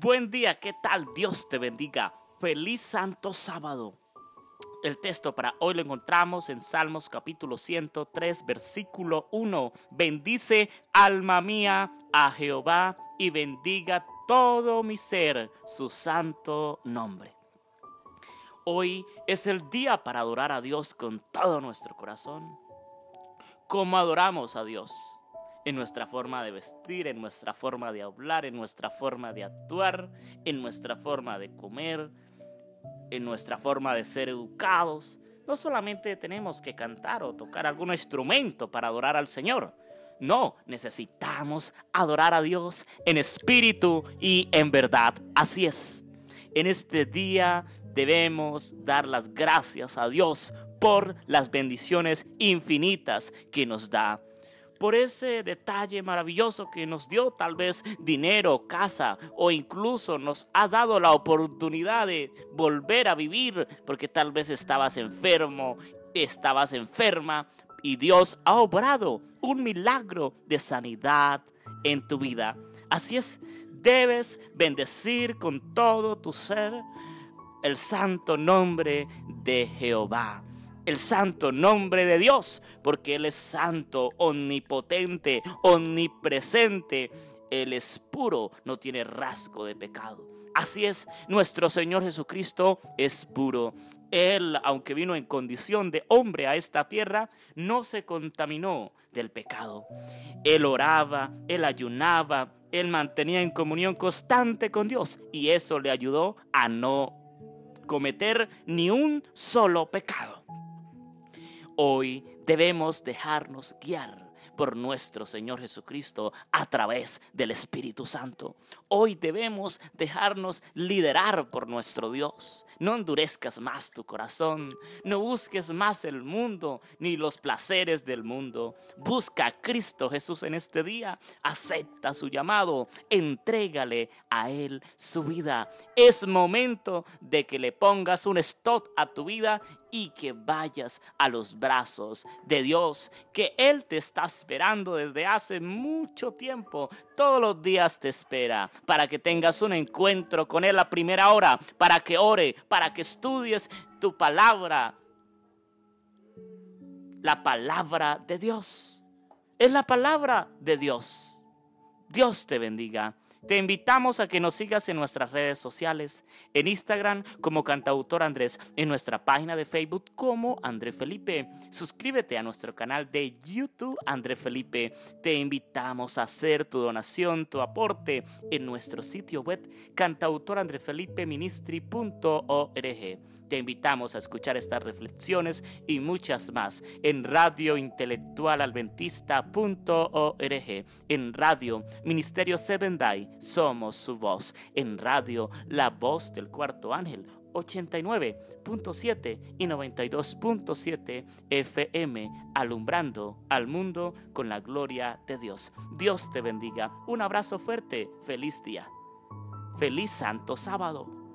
Buen día, ¿qué tal? Dios te bendiga. Feliz Santo Sábado. El texto para hoy lo encontramos en Salmos capítulo 103, versículo 1. Bendice alma mía a Jehová y bendiga todo mi ser su santo nombre. Hoy es el día para adorar a Dios con todo nuestro corazón. ¿Cómo adoramos a Dios? En nuestra forma de vestir, en nuestra forma de hablar, en nuestra forma de actuar, en nuestra forma de comer, en nuestra forma de ser educados. No solamente tenemos que cantar o tocar algún instrumento para adorar al Señor. No, necesitamos adorar a Dios en espíritu y en verdad. Así es. En este día debemos dar las gracias a Dios por las bendiciones infinitas que nos da por ese detalle maravilloso que nos dio tal vez dinero, casa o incluso nos ha dado la oportunidad de volver a vivir porque tal vez estabas enfermo, estabas enferma y Dios ha obrado un milagro de sanidad en tu vida. Así es, debes bendecir con todo tu ser el santo nombre de Jehová el santo nombre de Dios, porque Él es santo, omnipotente, omnipresente. Él es puro, no tiene rasgo de pecado. Así es, nuestro Señor Jesucristo es puro. Él, aunque vino en condición de hombre a esta tierra, no se contaminó del pecado. Él oraba, él ayunaba, él mantenía en comunión constante con Dios y eso le ayudó a no cometer ni un solo pecado. Hoy debemos dejarnos guiar por nuestro Señor Jesucristo a través del Espíritu Santo. Hoy debemos dejarnos liderar por nuestro Dios. No endurezcas más tu corazón, no busques más el mundo ni los placeres del mundo. Busca a Cristo Jesús en este día, acepta su llamado, entrégale a Él su vida. Es momento de que le pongas un stop a tu vida y que vayas a los brazos de Dios, que Él te está esperando desde hace mucho tiempo. Todos los días te espera para que tengas un encuentro con Él a primera hora, para que ore, para que estudies tu palabra. La palabra de Dios. Es la palabra de Dios. Dios te bendiga. Te invitamos a que nos sigas en nuestras redes sociales, en Instagram como cantautor Andrés, en nuestra página de Facebook como André Felipe. Suscríbete a nuestro canal de YouTube André Felipe. Te invitamos a hacer tu donación, tu aporte en nuestro sitio web cantautorandrefelipeministry.org. Te invitamos a escuchar estas reflexiones y muchas más en radiointelectualadventista.org, en Radio Ministerio Seven Day, somos su voz, en Radio La Voz del Cuarto Ángel. 89.7 y 92.7 FM, alumbrando al mundo con la gloria de Dios. Dios te bendiga. Un abrazo fuerte. Feliz día. Feliz Santo Sábado.